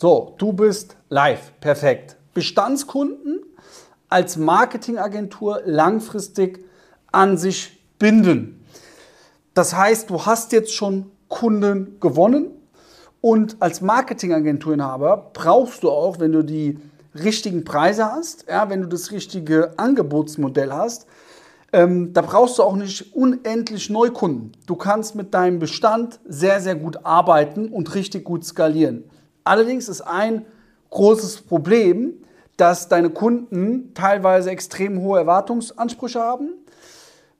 So, du bist live. Perfekt. Bestandskunden als Marketingagentur langfristig an sich binden. Das heißt, du hast jetzt schon Kunden gewonnen und als Marketingagenturinhaber brauchst du auch, wenn du die richtigen Preise hast, ja, wenn du das richtige Angebotsmodell hast, ähm, da brauchst du auch nicht unendlich Neukunden. Du kannst mit deinem Bestand sehr, sehr gut arbeiten und richtig gut skalieren. Allerdings ist ein großes Problem, dass deine Kunden teilweise extrem hohe Erwartungsansprüche haben,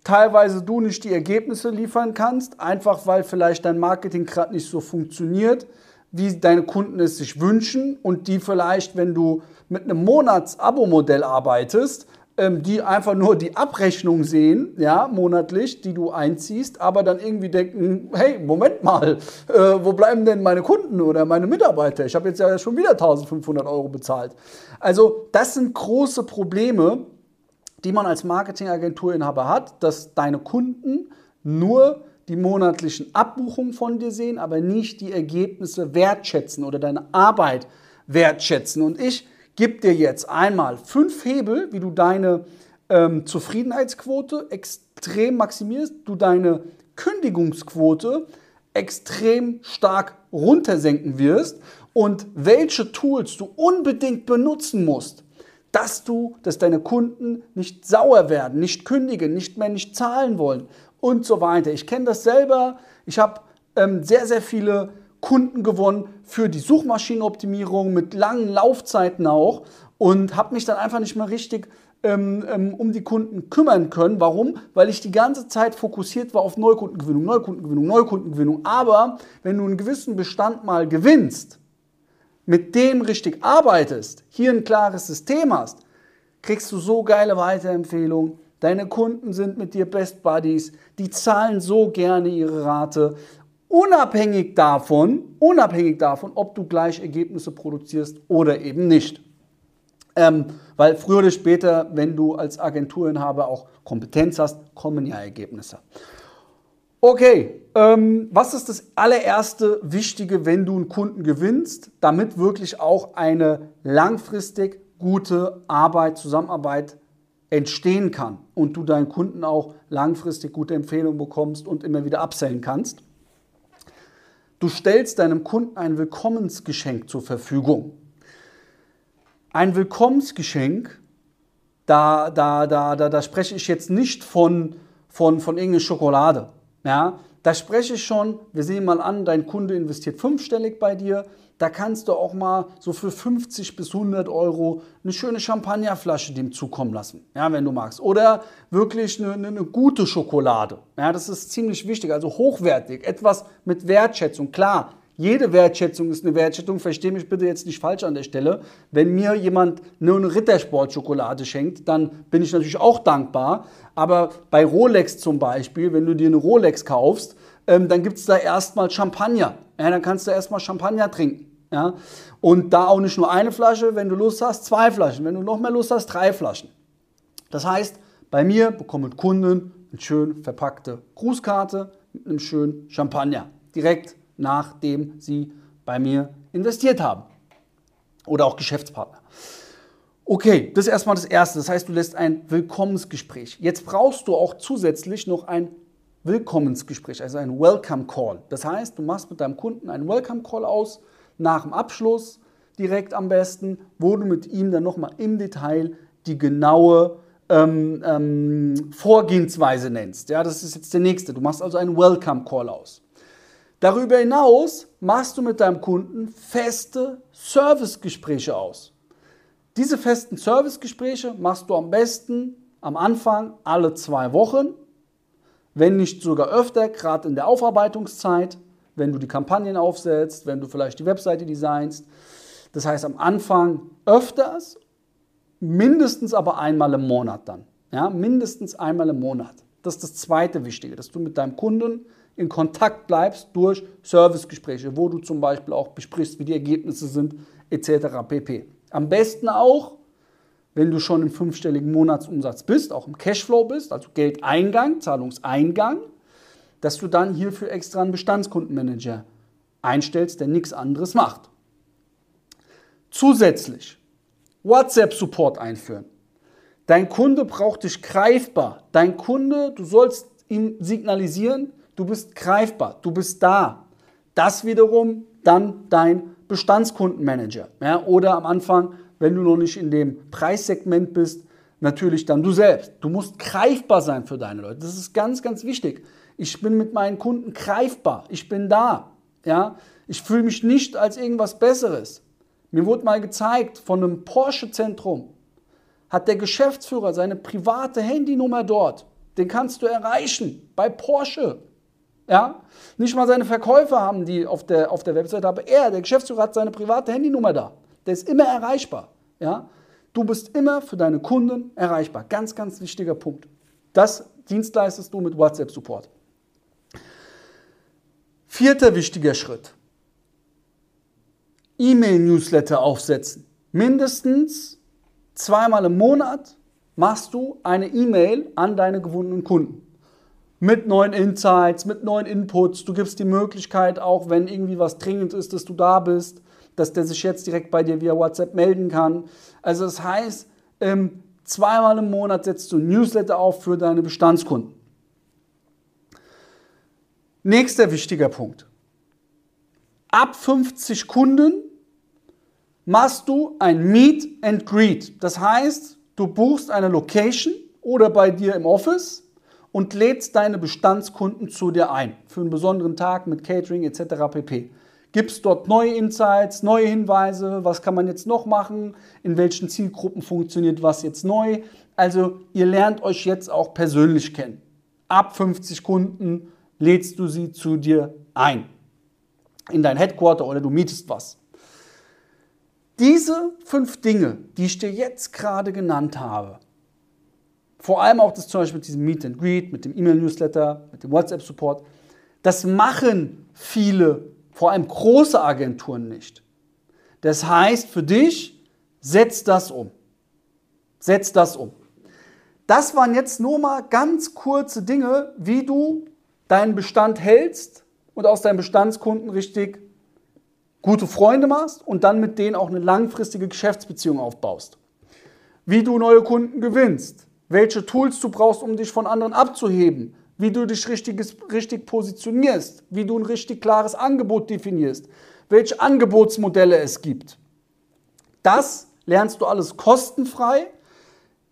teilweise du nicht die Ergebnisse liefern kannst, einfach weil vielleicht dein Marketing gerade nicht so funktioniert, wie deine Kunden es sich wünschen und die vielleicht, wenn du mit einem Monats-Abo-Modell arbeitest, die einfach nur die Abrechnung sehen, ja, monatlich, die du einziehst, aber dann irgendwie denken, hey, Moment mal, äh, wo bleiben denn meine Kunden oder meine Mitarbeiter? Ich habe jetzt ja schon wieder 1500 Euro bezahlt. Also das sind große Probleme, die man als Marketingagenturinhaber hat, dass deine Kunden nur die monatlichen Abbuchungen von dir sehen, aber nicht die Ergebnisse wertschätzen oder deine Arbeit wertschätzen. Und ich gebe dir jetzt einmal fünf Hebel, wie du deine ähm, Zufriedenheitsquote extrem maximierst, du deine Kündigungsquote extrem stark runtersenken wirst und welche Tools du unbedingt benutzen musst, dass du, dass deine Kunden nicht sauer werden, nicht kündigen, nicht mehr nicht zahlen wollen und so weiter. Ich kenne das selber. Ich habe ähm, sehr, sehr viele Kunden gewonnen für die Suchmaschinenoptimierung mit langen Laufzeiten auch und habe mich dann einfach nicht mehr richtig ähm, ähm, um die Kunden kümmern können. Warum? Weil ich die ganze Zeit fokussiert war auf Neukundengewinnung, Neukundengewinnung, Neukundengewinnung. Aber wenn du einen gewissen Bestand mal gewinnst, mit dem richtig arbeitest, hier ein klares System hast, kriegst du so geile Weiterempfehlungen. Deine Kunden sind mit dir Best Buddies, die zahlen so gerne ihre Rate unabhängig davon, unabhängig davon, ob du gleich Ergebnisse produzierst oder eben nicht. Ähm, weil früher oder später, wenn du als Agenturinhaber auch Kompetenz hast, kommen ja Ergebnisse. Okay, ähm, was ist das allererste Wichtige, wenn du einen Kunden gewinnst, damit wirklich auch eine langfristig gute Arbeit, Zusammenarbeit entstehen kann und du deinen Kunden auch langfristig gute Empfehlungen bekommst und immer wieder absellen kannst? Du stellst deinem Kunden ein Willkommensgeschenk zur Verfügung. Ein Willkommensgeschenk, da, da, da, da, da spreche ich jetzt nicht von, von, von irgendeiner Schokolade. Ja? Da spreche ich schon, wir sehen mal an, dein Kunde investiert fünfstellig bei dir, da kannst du auch mal so für 50 bis 100 Euro eine schöne Champagnerflasche dem zukommen lassen, ja, wenn du magst. Oder wirklich eine, eine, eine gute Schokolade. Ja, das ist ziemlich wichtig, also hochwertig, etwas mit Wertschätzung. Klar, jede Wertschätzung ist eine Wertschätzung. Verstehe mich bitte jetzt nicht falsch an der Stelle. Wenn mir jemand nur eine Rittersport-Schokolade schenkt, dann bin ich natürlich auch dankbar. Aber bei Rolex zum Beispiel, wenn du dir eine Rolex kaufst, ähm, dann gibt es da erstmal Champagner. Ja, dann kannst du erstmal Champagner trinken. Ja? Und da auch nicht nur eine Flasche, wenn du Lust hast, zwei Flaschen. Wenn du noch mehr Lust hast, drei Flaschen. Das heißt, bei mir bekommen Kunden eine schön verpackte Grußkarte mit einem schönen Champagner. Direkt nachdem sie bei mir investiert haben. Oder auch Geschäftspartner. Okay, das ist erstmal das Erste. Das heißt, du lässt ein Willkommensgespräch. Jetzt brauchst du auch zusätzlich noch ein Willkommensgespräch, also ein Welcome Call. Das heißt, du machst mit deinem Kunden einen Welcome Call aus nach dem Abschluss direkt am besten, wo du mit ihm dann nochmal im Detail die genaue ähm, ähm, Vorgehensweise nennst. Ja, das ist jetzt der nächste. Du machst also einen Welcome Call aus. Darüber hinaus machst du mit deinem Kunden feste Servicegespräche aus. Diese festen Servicegespräche machst du am besten am Anfang alle zwei Wochen, wenn nicht sogar öfter, gerade in der Aufarbeitungszeit wenn du die Kampagnen aufsetzt, wenn du vielleicht die Webseite designst. Das heißt am Anfang öfters, mindestens aber einmal im Monat dann. Ja, mindestens einmal im Monat. Das ist das zweite Wichtige, dass du mit deinem Kunden in Kontakt bleibst durch Servicegespräche, wo du zum Beispiel auch besprichst, wie die Ergebnisse sind, etc. pp. Am besten auch, wenn du schon im fünfstelligen Monatsumsatz bist, auch im Cashflow bist, also Geldeingang, Zahlungseingang, dass du dann hierfür extra einen Bestandskundenmanager einstellst, der nichts anderes macht. Zusätzlich WhatsApp-Support einführen. Dein Kunde braucht dich greifbar. Dein Kunde, du sollst ihm signalisieren, du bist greifbar, du bist da. Das wiederum dann dein Bestandskundenmanager. Ja, oder am Anfang, wenn du noch nicht in dem Preissegment bist, natürlich dann du selbst. Du musst greifbar sein für deine Leute. Das ist ganz, ganz wichtig. Ich bin mit meinen Kunden greifbar. Ich bin da. Ja? Ich fühle mich nicht als irgendwas Besseres. Mir wurde mal gezeigt von einem Porsche-Zentrum, hat der Geschäftsführer seine private Handynummer dort. Den kannst du erreichen bei Porsche. Ja? Nicht mal seine Verkäufer haben die auf der, auf der Webseite, aber er, der Geschäftsführer, hat seine private Handynummer da. Der ist immer erreichbar. Ja? Du bist immer für deine Kunden erreichbar. Ganz, ganz wichtiger Punkt. Das dienstleistest du mit WhatsApp-Support. Vierter wichtiger Schritt. E-Mail-Newsletter aufsetzen. Mindestens zweimal im Monat machst du eine E-Mail an deine gewonnenen Kunden. Mit neuen Insights, mit neuen Inputs. Du gibst die Möglichkeit, auch wenn irgendwie was dringend ist, dass du da bist, dass der sich jetzt direkt bei dir via WhatsApp melden kann. Also das heißt, ähm, zweimal im Monat setzt du ein Newsletter auf für deine Bestandskunden. Nächster wichtiger Punkt. Ab 50 Kunden machst du ein Meet and Greet. Das heißt, du buchst eine Location oder bei dir im Office und lädst deine Bestandskunden zu dir ein für einen besonderen Tag mit Catering etc. pp. Gibst dort neue Insights, neue Hinweise, was kann man jetzt noch machen, in welchen Zielgruppen funktioniert was jetzt neu. Also ihr lernt euch jetzt auch persönlich kennen. Ab 50 Kunden lädst du sie zu dir ein in dein Headquarter oder du mietest was. Diese fünf Dinge, die ich dir jetzt gerade genannt habe, vor allem auch das zum Beispiel mit diesem Meet and Greet, mit dem E-Mail-Newsletter, mit dem WhatsApp-Support, das machen viele, vor allem große Agenturen nicht. Das heißt für dich, setz das um. Setz das um. Das waren jetzt nur mal ganz kurze Dinge, wie du deinen Bestand hältst und aus deinen Bestandskunden richtig gute Freunde machst und dann mit denen auch eine langfristige Geschäftsbeziehung aufbaust. Wie du neue Kunden gewinnst, welche Tools du brauchst, um dich von anderen abzuheben, wie du dich richtig, richtig positionierst, wie du ein richtig klares Angebot definierst, welche Angebotsmodelle es gibt. Das lernst du alles kostenfrei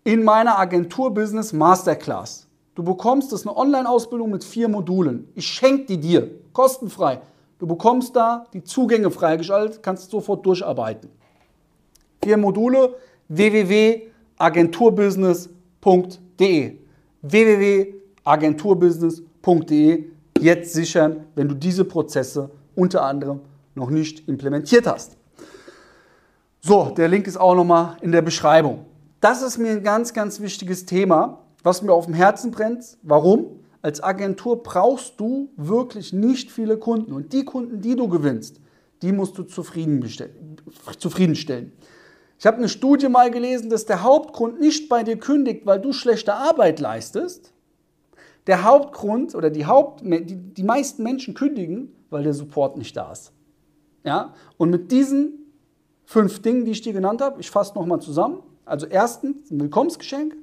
in meiner Agentur Business Masterclass. Du bekommst das eine Online-Ausbildung mit vier Modulen. Ich schenke die dir, kostenfrei. Du bekommst da die Zugänge freigeschaltet, kannst sofort durcharbeiten. Vier Module www.agenturbusiness.de www.agenturbusiness.de jetzt sichern, wenn du diese Prozesse unter anderem noch nicht implementiert hast. So, der Link ist auch nochmal in der Beschreibung. Das ist mir ein ganz, ganz wichtiges Thema, was mir auf dem Herzen brennt. Warum? Als Agentur brauchst du wirklich nicht viele Kunden. Und die Kunden, die du gewinnst, die musst du zufriedenstellen. Ich habe eine Studie mal gelesen, dass der Hauptgrund nicht bei dir kündigt, weil du schlechte Arbeit leistest. Der Hauptgrund oder die, Haupt, die, die meisten Menschen kündigen, weil der Support nicht da ist. Ja? Und mit diesen fünf Dingen, die ich dir genannt habe, ich fasse nochmal zusammen. Also erstens ein Willkommensgeschenk,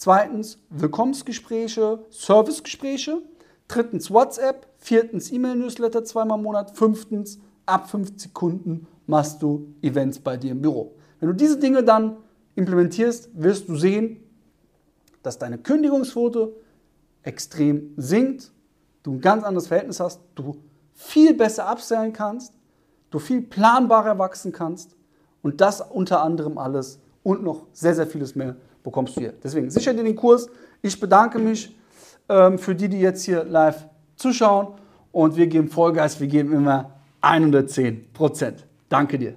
Zweitens Willkommensgespräche, Servicegespräche. Drittens WhatsApp. Viertens E-Mail-Newsletter zweimal im Monat. Fünftens, ab 50 Kunden machst du Events bei dir im Büro. Wenn du diese Dinge dann implementierst, wirst du sehen, dass deine Kündigungsquote extrem sinkt, du ein ganz anderes Verhältnis hast, du viel besser absellen kannst, du viel planbarer wachsen kannst und das unter anderem alles und noch sehr, sehr vieles mehr bekommst du hier. Deswegen sicher dir den Kurs. Ich bedanke mich ähm, für die, die jetzt hier live zuschauen und wir geben Vollgas, wir geben immer 110 Prozent. Danke dir.